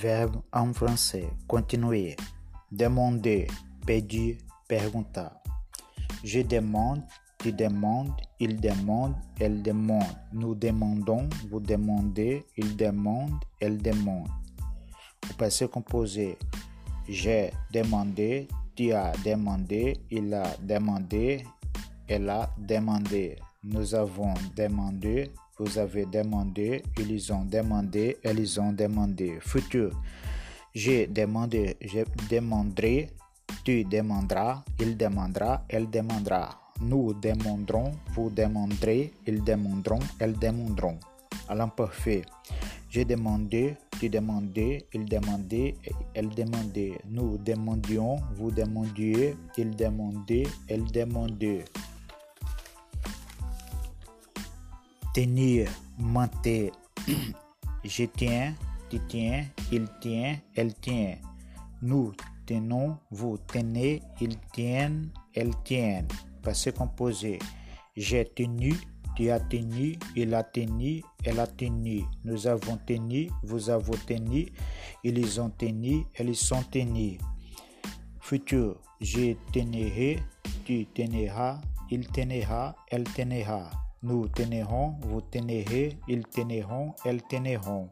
Verbo en français. Continuer. Demander. Pedir. Perguntar. Je demande. Tu demandes. Il demande. Elle demande. Nous demandons. Vous demandez. Il demande. Elle demande. Au passé composé. J'ai demandé. Tu as demandé. Il a demandé. Elle a demandé. Nous avons demandé. Vous avez demandé. Ils ont demandé. Elles ont demandé. Futur. J'ai demandé. Je demanderai. Tu demanderas. Il demandera. Elle demandera. Nous demanderons. Vous demanderez. Ils demanderont. Elles demanderont. À l'imparfait. J'ai demandé. Tu demandais. Il demandait. Elle demandait. Nous demandions. Vous demandiez. Il demandait. Elle demandait. Tenir, monter. Je tiens, tu tiens, il tient, elle tient. Nous tenons, vous tenez, ils tiennent, elles tiennent. Passé composé. J'ai tenu, tu as tenu, il a tenu, elle a tenu. Nous avons tenu, vous avez tenu, ils ont tenu, elles sont tenues. Futur. Je tenerai, tu teneras, il tenera, elle tenera. Nous tenerons, vous tenerez, ils teneront, elles teneront.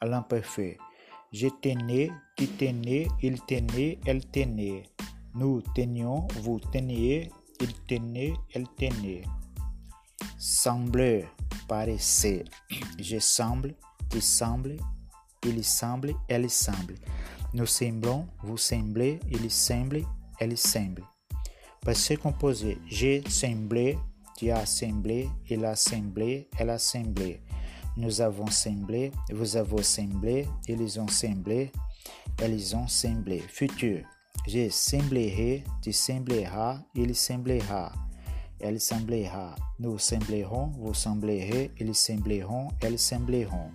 À l'imparfait. Je tenais, tu tenais, il tenait, elle tenait. Nous tenions, vous teniez, il tenait, elle tenait. Semble, paraissait. Je semble, tu sembles, il semble, elle semble. Nous semblons, vous semblez, il semble, elle semble. Passé composé. J'ai semblé, tu as semblé, il a semblé, elle a semblé. Nous avons semblé, vous avez semblé, ils ont semblé, elles ont semblé. Futur. Je semblerai, tu sembleras, il semblera, elle semblera. Nous semblerons, vous semblerez, ils sembleront, elles sembleront.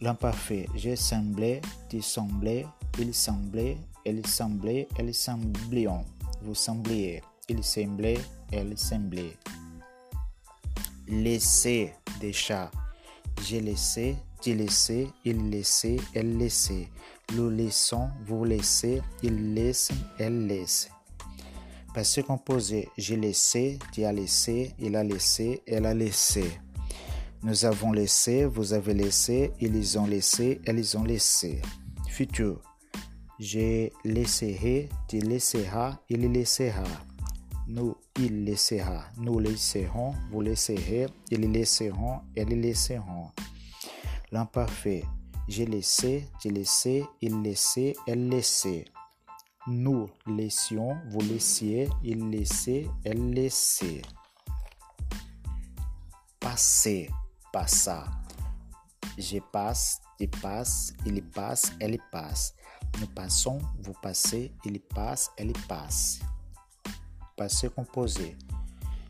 L'imparfait. Je semblais, tu semblais, il semblait, elle semblait, elles semblions. Vous sembliez, il semblait, elle semblait. Laisser des chats. J'ai laissé, tu laissé, il laissait, elle laissait. Nous laissons, vous laissez, il laisse, elle laisse. Passé composé. J'ai laissé, tu as laissé, il a laissé, elle a laissé. Nous avons laissé, vous avez laissé, ils ont laissé, elles ont laissé. Futur. Je laisserai, tu laisseras, il laissera. Nous, il laissera. Nous laisserons, vous laisserez, ils laisseront, elles laisseront. L'imparfait. J'ai laissé, tu laissé, il laissait, elle laissait. Nous laissions, vous laissiez, il laissait, elle laissait. Passer, passa. Je passe, tu passes, il passe, elle passe. Nous passons, vous passez, il passe, elle passe. Passé composé.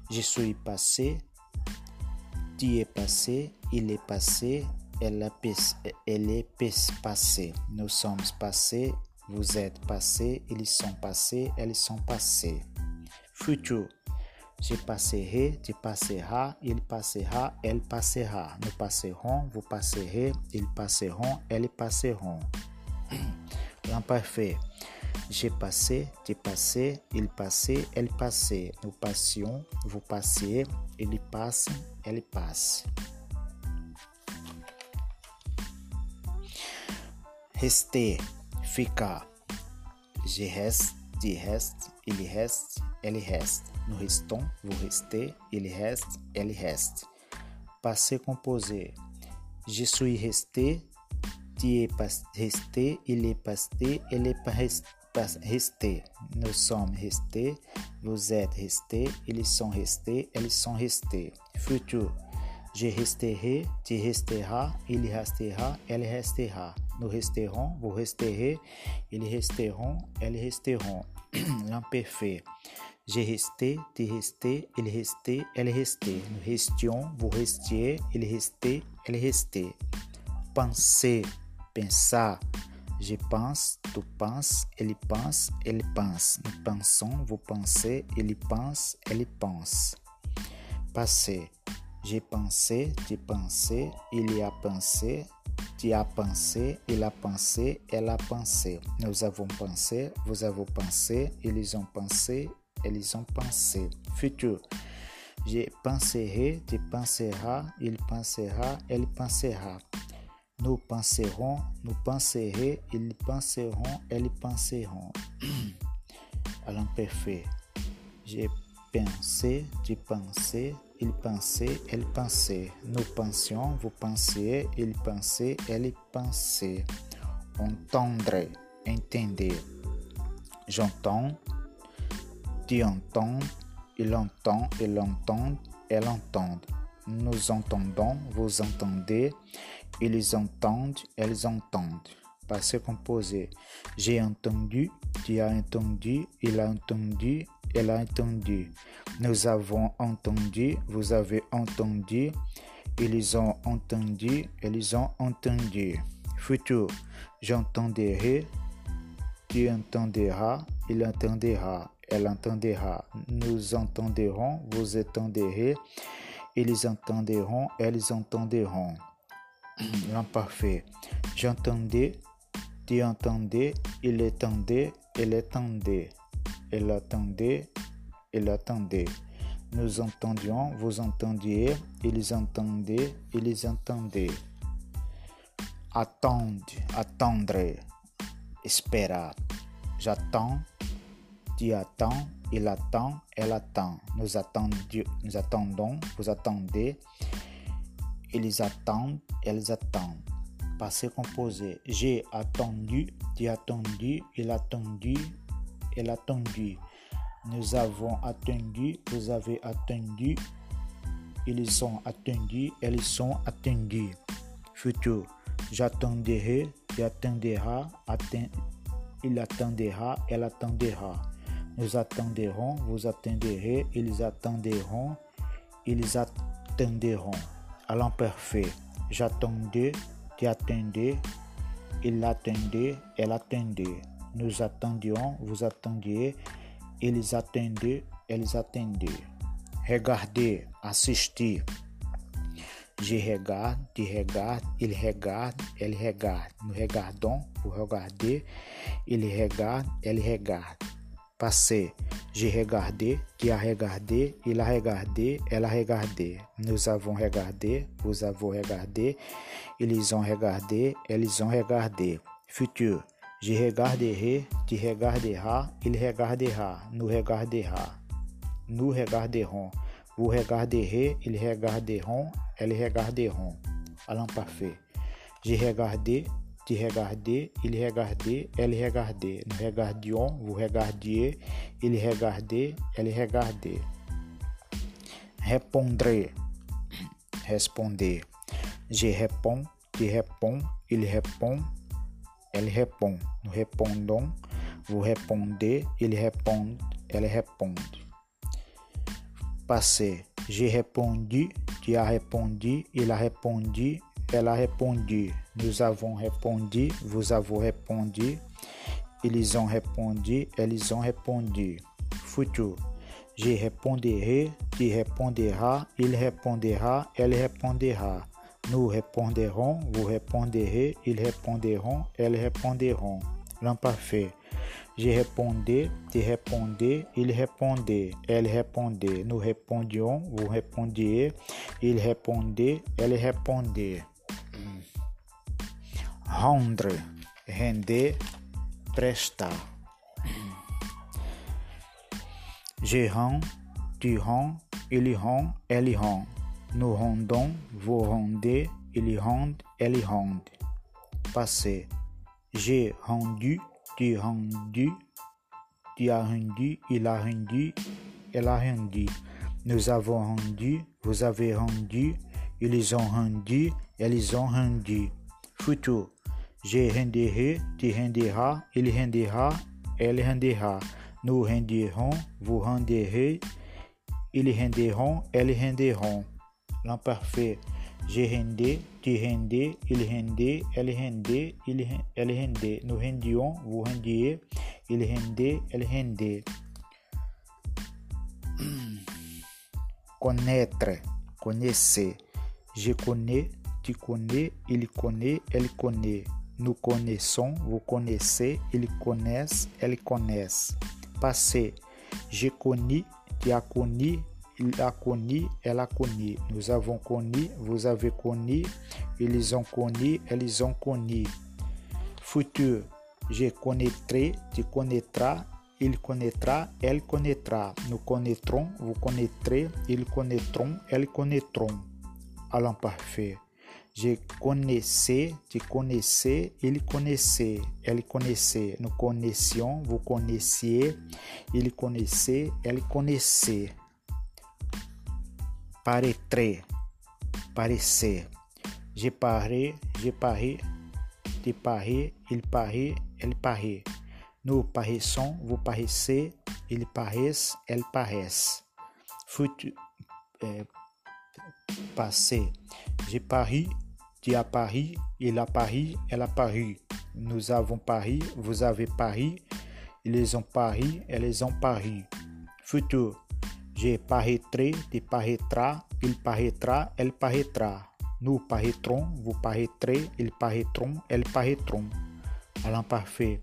Je suis passé, tu es passé, il est passé, elle, a, elle est passée. Nous sommes passés, vous êtes passés, ils sont passés, elles sont passées. Futur. Je passerai, tu passeras, il passera, elle passera. Nous passerons, vous passerez, ils passeront, elles passeront. L'imparfait. J'ai passé, tu passais, il passait, elle passait. Nous passions, vous passiez, il passe, elle passe. Rester, ficar. Je reste, tu restes, il reste, elle reste. Nous restons, vous restez, il reste, elle reste. Passé composé. Je suis resté, tu es resté, il est passé, elle est resté. Nous sommes restés, vous êtes restés, ils sont restés, elles sont restées. Futur. Je resterai, tu resteras, il restera, elle restera. Nous resterons, vous resterez, ils resteront, elles resteront. L'imparfait. J'ai resté, tu restais, il restait, elle restait. Nous restions, vous restiez, il restait, elle restait. Penser, pensar. Je pense, tu penses, ele pense, elle pense. Nous pensons, vous pensez, il pense, elle pense. Passer. J'ai pensé, tu pensais, il y a pensé, tu as pensé, il a pensé, elle a pensé. Nous avons pensé, vous avez pensé, ils ont pensé, elles ont pensé. Futur. Je penserai, tu penseras, il pensera, elle pensera. Nous penserons, nous penserons, ils penseront, elles penseront. À l'imparfait. J'ai pensé, tu pensais, il pensait, elle pensait. Nous pensions, vous pensiez, il pensait, elle pensait. Entendre, entender. J'entends, tu entends, il entend, il entend, elle entend. Nous entendons, vous entendez, ils entendent, elles entendent. Passé composé. J'ai entendu, tu as entendu, il a entendu, elle a entendu. Nous avons entendu, vous avez entendu, ils ont entendu, elles ont entendu. Futur, j'entendrai, tu entendras, il entendra, elle entendra. Nous entendrons, vous entendrez, ils entendront, elles entendront. L'imparfait. J'entendais, tu entendais, il entendait, elle attendait. Elle attendait, elle attendait. Nous entendions, vous entendiez, ils entendaient, ils entendaient. Attendre, attendre, espérer. J'attends, tu attends, il attend, elle attend. Nous, nous attendons, vous attendez, ils attendent, elles attendent. Passé composé. J'ai attendu, tu attendu, il attendu, elle attendu. Nous avons attendu, vous avez attendu, ils sont attendus, elles sont attendues. Futur. J'attendrai, tu attendras, il attendra, elle attendra. Nous attendrons, vous attendrez, ils attendront, ils attendront. À l'imparfait. J'attendais, tu attendais, il attendait, elle attendait. Nous attendions, vous attendiez, ils attendaient, elles attendaient. Regarder, assistir. Je regarde, tu regardes, il regarde, elle regarde. Nous regardons, vous regardez, il regarde, elle regarde. Passé. J'ai regardé, tu as regardé, il a regardé, elle a regardé. Nous avons regardé, vous avez regardé, ils ont regardé, elles ont regardé. Futur. Je regarderai, tu regarderas, il regardera, nous regardera. Nous regarderons, vous regarderez, ils regarderont, elles regarderont. À l'imparfait. J'ai regardé, tu regardais, il regardait, elle regardait. Nous regardions, vous regardiez, il regardait, elle regardait. Répondre, responder. Je réponds, tu réponds, il répond, elle répond. Nous répondons, vous répondez, il répond, elle répond. Passé. J'ai répondu, tu as répondu, il a répondu, elle a répondu. Nous avons répondu, vous avez répondu, ils ont répondu, elles ont répondu. Futur. Je répondrai, tu répondras, il répondra, elle répondra. Nous répondrons, vous répondrez, ils répondront, elles répondront. L'imparfait. Je répondais, tu répondais, il répondait, elle répondait. Nous répondions, vous répondiez, il répondait, elle répondait. Rendre, render, prestar. Je rends, tu rends, il rend, elle rend. Nous rendons, vous rendez, ils rendent, elles rendent. Passé. J'ai rendu, tu rendu, tu as rendu, il a rendu, elle a rendu. Nous avons rendu, vous avez rendu, ils ont rendu, elles ont rendu. Futur. Je renderai, tu renderas, il rendera, elle rendera. Nous rendirons, vous renderez, ils renderont, elles renderont. L'imparfait. Je rendais, tu rendais, il rendait, elle rendait, il, elle rendait. Nous rendions, vous rendiez, il rendait, elle rendait. Connaître, connaissez. Je connais, tu connais, il connaît, elle connaît. Nous connaissons, vous connaissez, ils connaissent, elles connaissent. Passé. J'ai connu, tu as connu, il a connu, elle a connu. Nous avons connu, vous avez connu, ils ont connu, elles ont connu. Futur. Je connaîtrai, tu connaîtras, il connaîtra, elle connaîtra. Nous connaîtrons, vous connaîtrez, ils connaîtront, elles connaîtront. Allons parfait. Je connaissais, tu connaissais, il connaissait, elle connaissait. Nous connaissions, vous connaissiez, il connaissait, elle connaissait. Paraîtrait, paraissait. J'ai paré, j'ai paré, tu parais, il paraît, elle paraît. Nous paraissons, vous paraissez, ils paraissent, elles paraissent. Passé. J'ai pari, tu as pari, il a pari, elle a pari. Nous avons pari, vous avez pari, ils ont pari, elles ont pari. Futur. Je paraîtrai, tu paraîtras, il paraîtra, elle paraîtra. Nous paraîtrons, vous paraîtrez, ils paraîtront, elles paraîtront. À l'imparfait.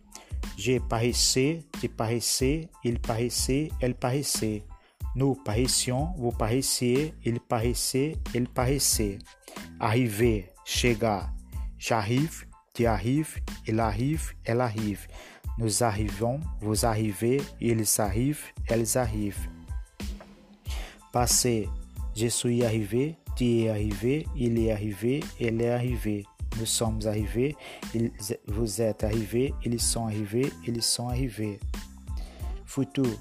Je paraissais, tu paraissais, il paraissait, elle paraissait. Nous paraissions, vous paraissiez, il paraissait, elle paraissait. Arriver, chegar. J'arrive, tu arrives, il arrive, elle arrive. Nous arrivons, vous arrivez, ils arrivent, elles arrivent. Passer, je suis arrivé, tu es arrivé, il est arrivé, elle est arrivée. Nous sommes arrivés, vous êtes arrivés, ils sont arrivés, ils sont arrivés. Futur,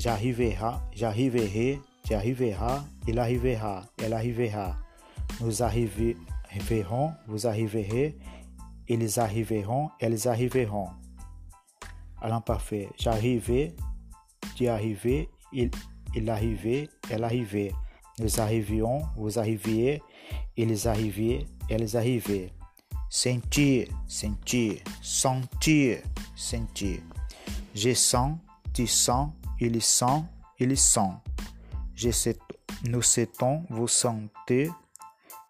j'arriverai, j'arriverai, tu arriveras, il arrivera, elle arrivera. Nous arriverons, vous arriverez, ils arriveront, elles arriveront. À l'imparfait, j'arrivais, tu il, il arrivait, elle arrivait. Nous arrivions, vous arriviez, ils arrivaient, elles arrivaient. Sentir, sentir, sentir, sentir. Je sens, tu sens, ils sent, ils sont. Je sais, nous sentons, vous sentez,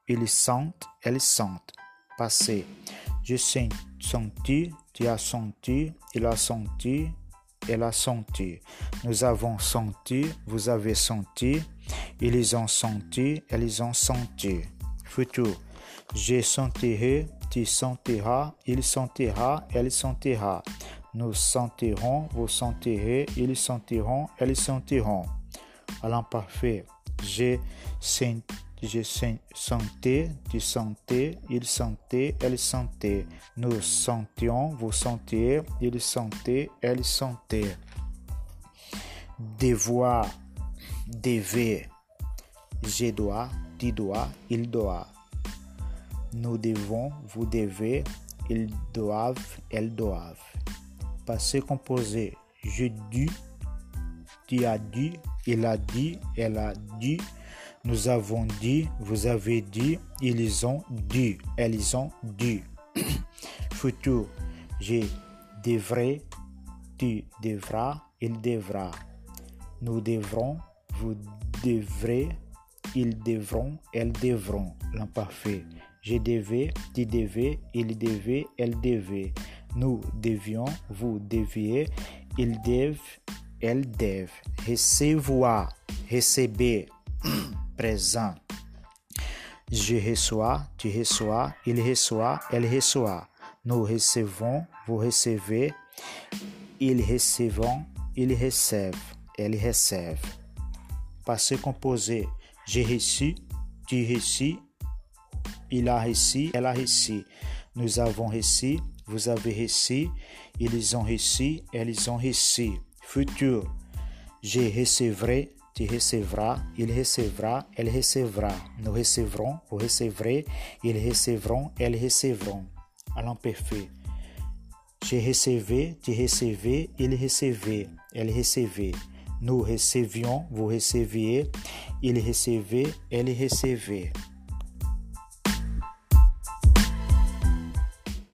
ils sentent, elles sentent. Passé. Je sens, senti, tu as senti, il a senti, elle a senti. Nous avons senti, vous avez senti, ils ont senti, elles ont senti. Futur. Je sentirai, tu sentiras, il sentira, elle sentira. Nous sentirons, vous sentirez, ils sentiront, elles sentiront. À l'imparfait. Je senti je sentais, tu sentais, il sentait, elle sentait. Nous sentions, vous sentiez, il sentait, elle sentait. Devoir, devait. Je dois, tu dois, il doit. Nous devons, vous devez, ils doivent, elles doivent. Passé composé. Je dis, tu as dit, il a dit, elle a dit, nous avons dit, vous avez dit, ils ont dit, elles ont dit. Futur, je devrais, tu devras, il devra. Nous devrons, vous devrez, ils devront, elles devront. L'imparfait. Je devais, tu devais, il devait, elle devait. Nous devions, vous deviez, ils devent, elles devent. Recevoir, receber. présent. Je reçois, tu reçois, il reçoit, elle reçoit. Nous recevons, vous recevez, ils recevons, ils reçoivent, elles reçoivent. Passé composé. J'ai reçu, tu reçus, il a reçu, elle a reçu. Nous avons reçu, vous avez reçu, ils ont reçu, elles ont reçu. Futur. Je recevrai, tu recevras, il recevra, elle recevra. Nous recevrons, vous recevrez, ils recevront, elles recevront. À l'imparfait. Je recevais, tu recevais, il recevait, elle recevait. Nous recevions, vous receviez, il recevait, elle recevait.